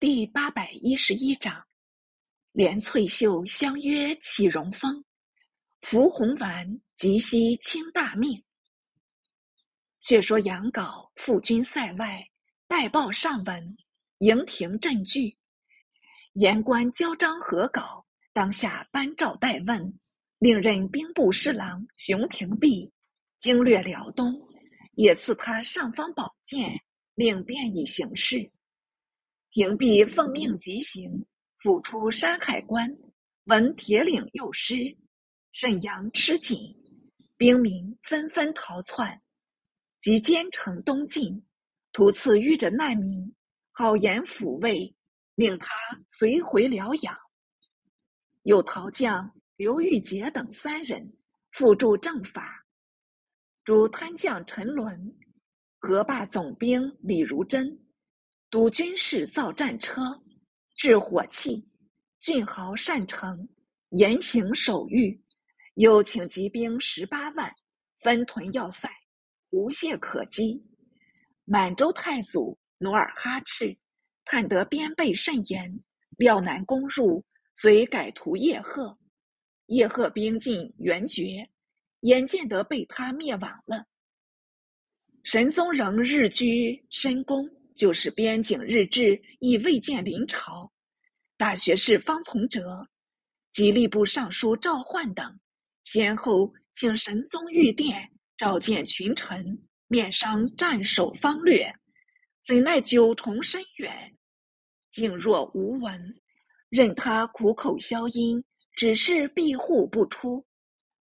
第八百一十一章，连翠袖相约起荣风，拂红丸即夕清大命。却说杨镐赴军塞外，拜报上文，营庭震惧。言官交章核稿，当下颁诏代问，令任兵部侍郎熊廷弼，经略辽东，也赐他尚方宝剑，令便以行事。廷弼奉命急行，甫出山海关，闻铁岭又失，沈阳吃紧，兵民纷纷逃窜，即兼程东进，途次遇着难民，好言抚慰，令他随回疗养。有陶将刘玉杰等三人辅助正法，诸贪将陈伦、河坝总兵李如珍。督军事造战车，制火器，俊豪善城，严刑守御，又请集兵十八万，分屯要塞，无懈可击。满洲太祖努尔哈赤探得边备甚严，料难攻入，遂改图叶赫。叶赫兵进援绝，眼见得被他灭亡了。神宗仍日居深宫。就是边境日志亦未见临朝，大学士方从哲、吉利部尚书赵焕等，先后请神宗御殿召见群臣，面商战守方略，怎奈九重深远，竟若无闻，任他苦口消音，只是庇护不出，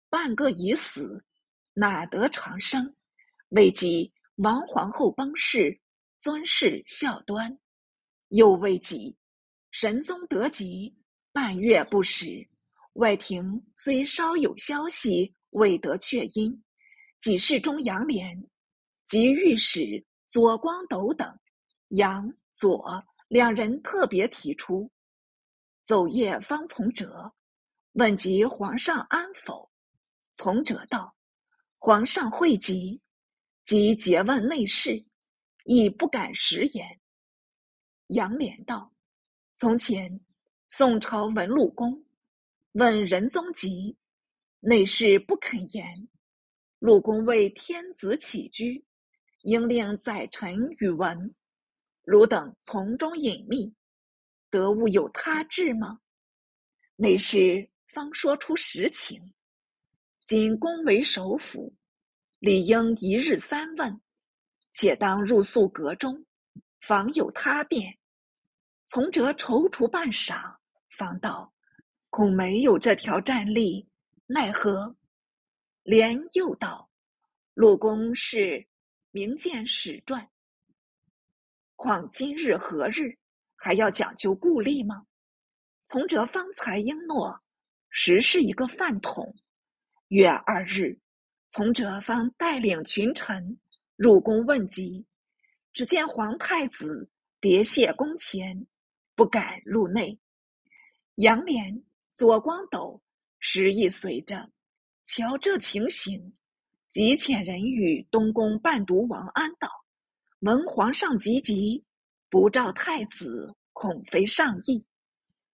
半个已死，哪得长生？未及王皇后崩逝。尊事孝端，又未及，神宗得疾，半月不食。外廷虽稍有消息，未得确因。几事中杨涟及御史左光斗等，杨左两人特别提出。走夜方从哲问及皇上安否，从哲道：“皇上会急，即诘问内侍。”亦不敢食言。杨涟道：“从前宋朝文鲁公问仁宗疾，内侍不肯言。鲁公为天子起居，应令宰臣与文。汝等从中隐秘，得物有他志吗？”内侍方说出实情。今公为首辅，理应一日三问。且当入宿阁中，防有他变。从哲踌躇半晌，方道：“恐没有这条战例，奈何？”连又道：“鲁公是明鉴史传，况今日何日，还要讲究故例吗？”从哲方才应诺，实是一个饭桶。月二日，从哲方带领群臣。入宫问疾，只见皇太子叠谢宫前，不敢入内。杨涟、左光斗时亦随着，瞧这情形，即遣人与东宫伴读王安道：“闻皇上急急，不召太子，恐非上意。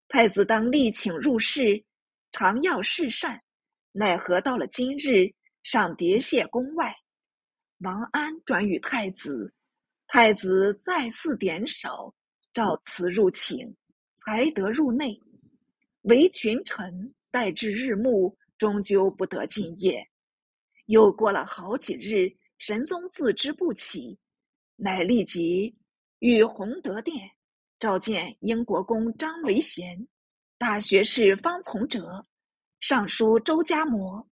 太子当力请入室，常要侍善，奈何到了今日，尚叠谢宫外？”王安转与太子，太子再次点首，召辞入寝，才得入内。唯群臣待至日暮，终究不得进夜。又过了好几日，神宗自知不起，乃立即与弘德殿召见英国公张维贤、大学士方从哲、尚书周家谟、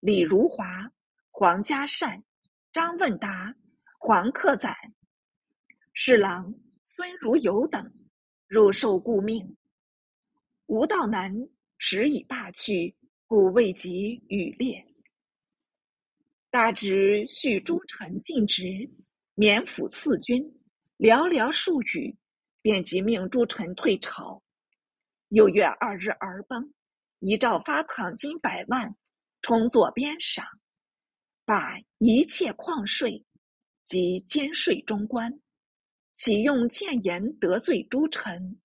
李如华、黄嘉善。张问答、黄克载、侍郎孙如友等入受顾命。吴道南时已罢去，故未及羽列。大侄续诸臣尽职，免府赐军。寥寥数语，便即命诸臣退朝。又月二日而崩，遗诏发躺金百万，充作边赏。把一切矿税及兼税中官，启用谏言得罪诸臣。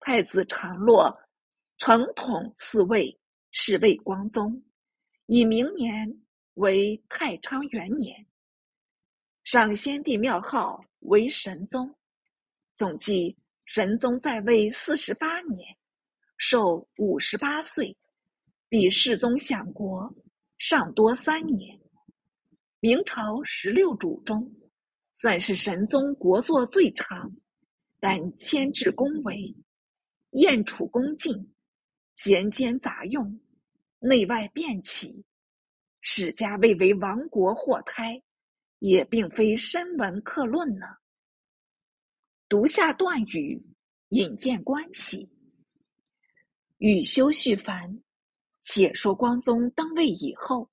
太子常洛承统嗣位，是魏光宗，以明年为太昌元年。上先帝庙号为神宗。总计神宗在位四十八年，寿五十八岁，比世宗享国尚多三年。明朝十六主中，算是神宗国祚最长，但迁至宫闱，宴处恭敬，贤兼杂用，内外变起，史家谓为亡国祸胎，也并非深文刻论呢。读下段语，引荐关系。语修续繁，且说光宗登位以后，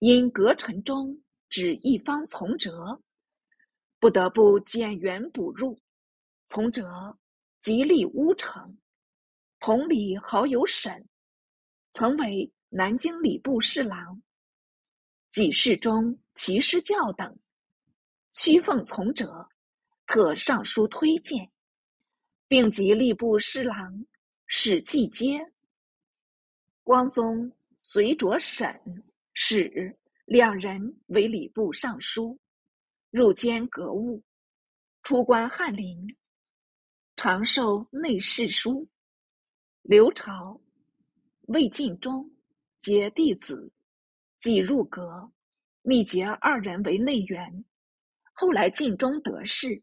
因阁臣中只一方从哲，不得不减员补入。从哲极力乌城。同里好友沈，曾为南京礼部侍郎。几事中齐师教等，屈奉从者，特上书推荐，并及吏部侍郎史季阶。光宗随着沈史两人为礼部尚书，入监阁务，出关翰林，常受内侍书。刘朝、魏晋忠皆弟子，即入阁，密结二人为内援。后来晋忠得势，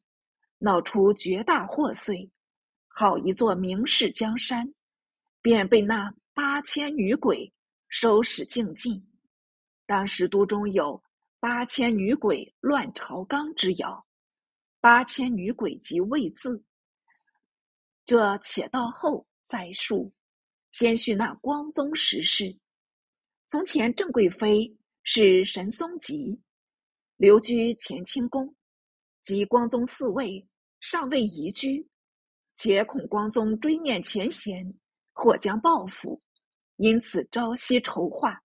闹出绝大祸祟，好一座名士江山，便被那八千女鬼收拾净尽。当时都中有八千女鬼乱朝纲之谣，八千女鬼即魏字。这且到后。再述，先叙那光宗时事。从前郑贵妃是神宗吉，留居乾清宫，及光宗嗣位，尚未移居，且恐光宗追念前嫌，或将报复，因此朝夕筹划，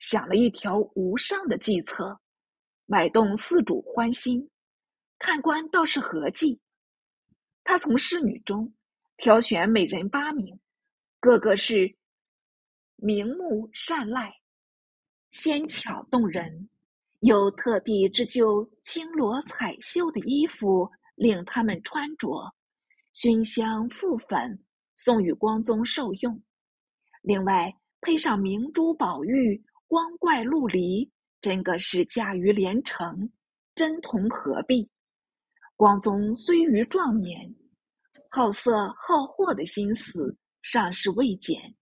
想了一条无上的计策，买动四主欢心。看官倒是合计，他从侍女中。挑选美人八名，个个是明目善睐、纤巧动人，又特地织就青罗彩绣的衣服，令他们穿着，熏香覆粉，送与光宗受用。另外配上明珠宝玉、光怪陆离，真个是驾驭连城，真同合璧。光宗虽于壮年。好色好货的心思尚是未减，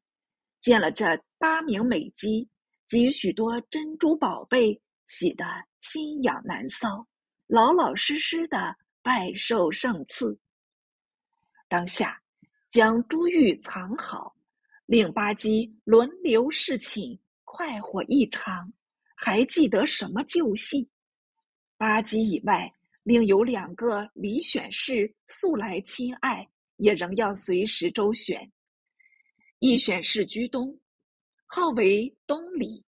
见了这八名美姬及许多珍珠宝贝，喜得心痒难搔，老老实实的拜受圣赐。当下将珠玉藏好，令八姬轮流侍寝，快活异常。还记得什么旧戏？八姬以外。另有两个李选侍素来亲爱，也仍要随时周旋。一选侍居东，号为东里；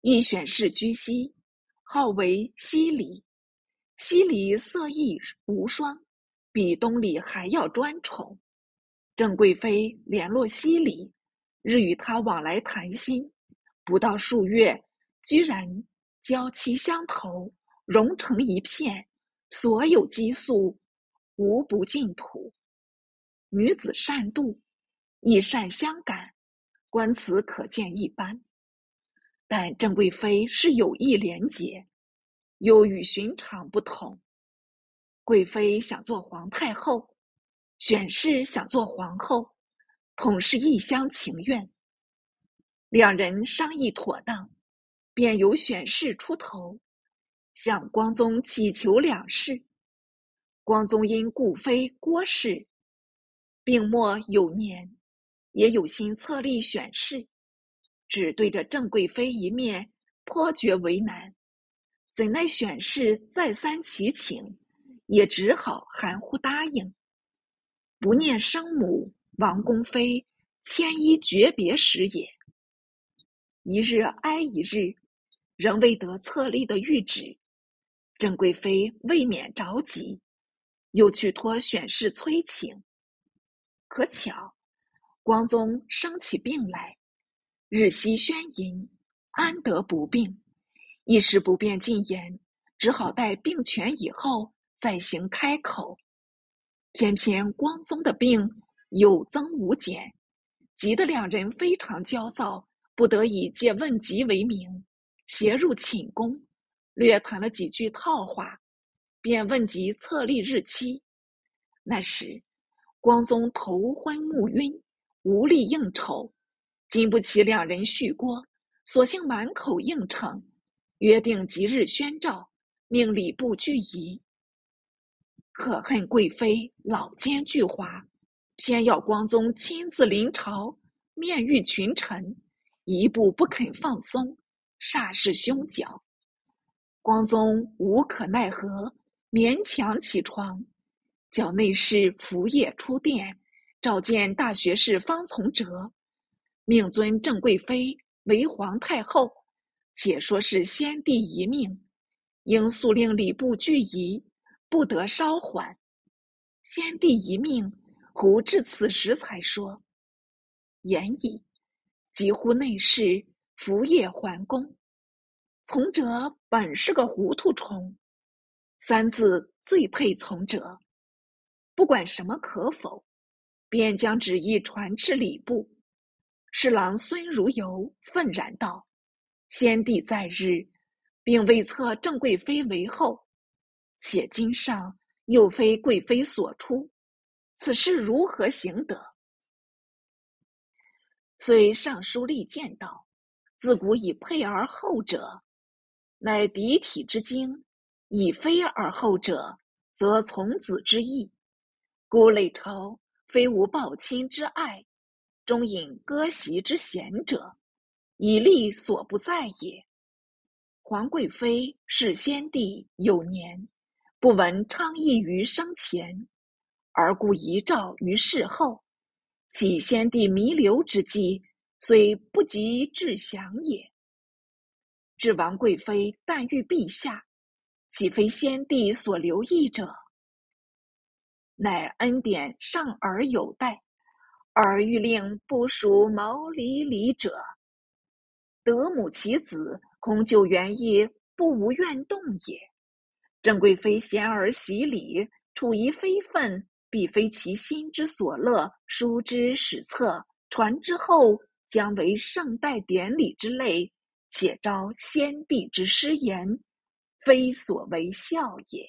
一选侍居西，号为西里。西里色艺无双，比东里还要专宠。郑贵妃联络西里，日与他往来谈心，不到数月，居然娇妻相投，融成一片。所有激素无不尽吐。女子善妒，亦善相感，观此可见一斑。但郑贵妃是有意廉洁，又与寻常不同。贵妃想做皇太后，选侍想做皇后，统是一厢情愿。两人商议妥当，便由选侍出头。向光宗祈求两事，光宗因故妃郭氏病末有年，也有心册立选侍，只对着郑贵妃一面，颇觉为难。怎奈选侍再三祈请，也只好含糊答应。不念生母王宫妃千衣诀别时也。一日挨一日，仍未得册立的谕旨。郑贵妃未免着急，又去托选侍催请。可巧，光宗生起病来，日夕宣淫，安得不病？一时不便进言，只好待病痊以后再行开口。偏偏光宗的病有增无减，急得两人非常焦躁，不得已借问疾为名，携入寝宫，略谈了几句套话，便问及册立日期。那时，光宗头昏目晕，无力应酬，经不起两人续聒，索性满口应承，约定即日宣诏，命礼部具仪。可恨贵妃老奸巨猾，偏要光宗亲自临朝，面遇群臣，一步不肯放松，煞是凶角。光宗无可奈何，勉强起床，叫内侍伏夜出殿，召见大学士方从哲，命尊郑贵妃为皇太后，且说是先帝遗命，应速令礼部具仪。不得稍缓，先帝遗命，胡至此时才说。言矣，几乎内侍伏夜还宫。从者本是个糊涂虫，三字最配从者。不管什么可否，便将旨意传至礼部。侍郎孙如游愤然道：“先帝在日，并未册郑贵妃为后。”且今上又非贵妃所出，此事如何行得？虽尚书立见道，自古以配而后者，乃嫡体之精；以妃而后者，则从子之意。故累朝非无抱亲之爱，终引割席之贤者，以利所不在也。皇贵妃是先帝有年。不闻昌邑于生前，而故遗诏于事后。启先帝弥留之际，虽不及至祥也。至王贵妃但遇陛下，岂非先帝所留意者？乃恩典尚而有待，而欲令不属毛离离者，得母其子，恐救原意不无怨动也。郑贵妃贤而喜礼，处仪非分，必非其心之所乐。书之史册，传之后，将为盛代典礼之类，且招先帝之失言，非所为孝也。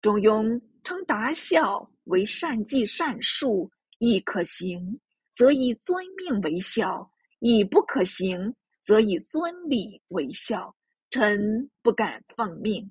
中庸称达孝为善计善术，亦可行，则以遵命为孝；亦不可行，则以遵礼为孝。臣不敢奉命。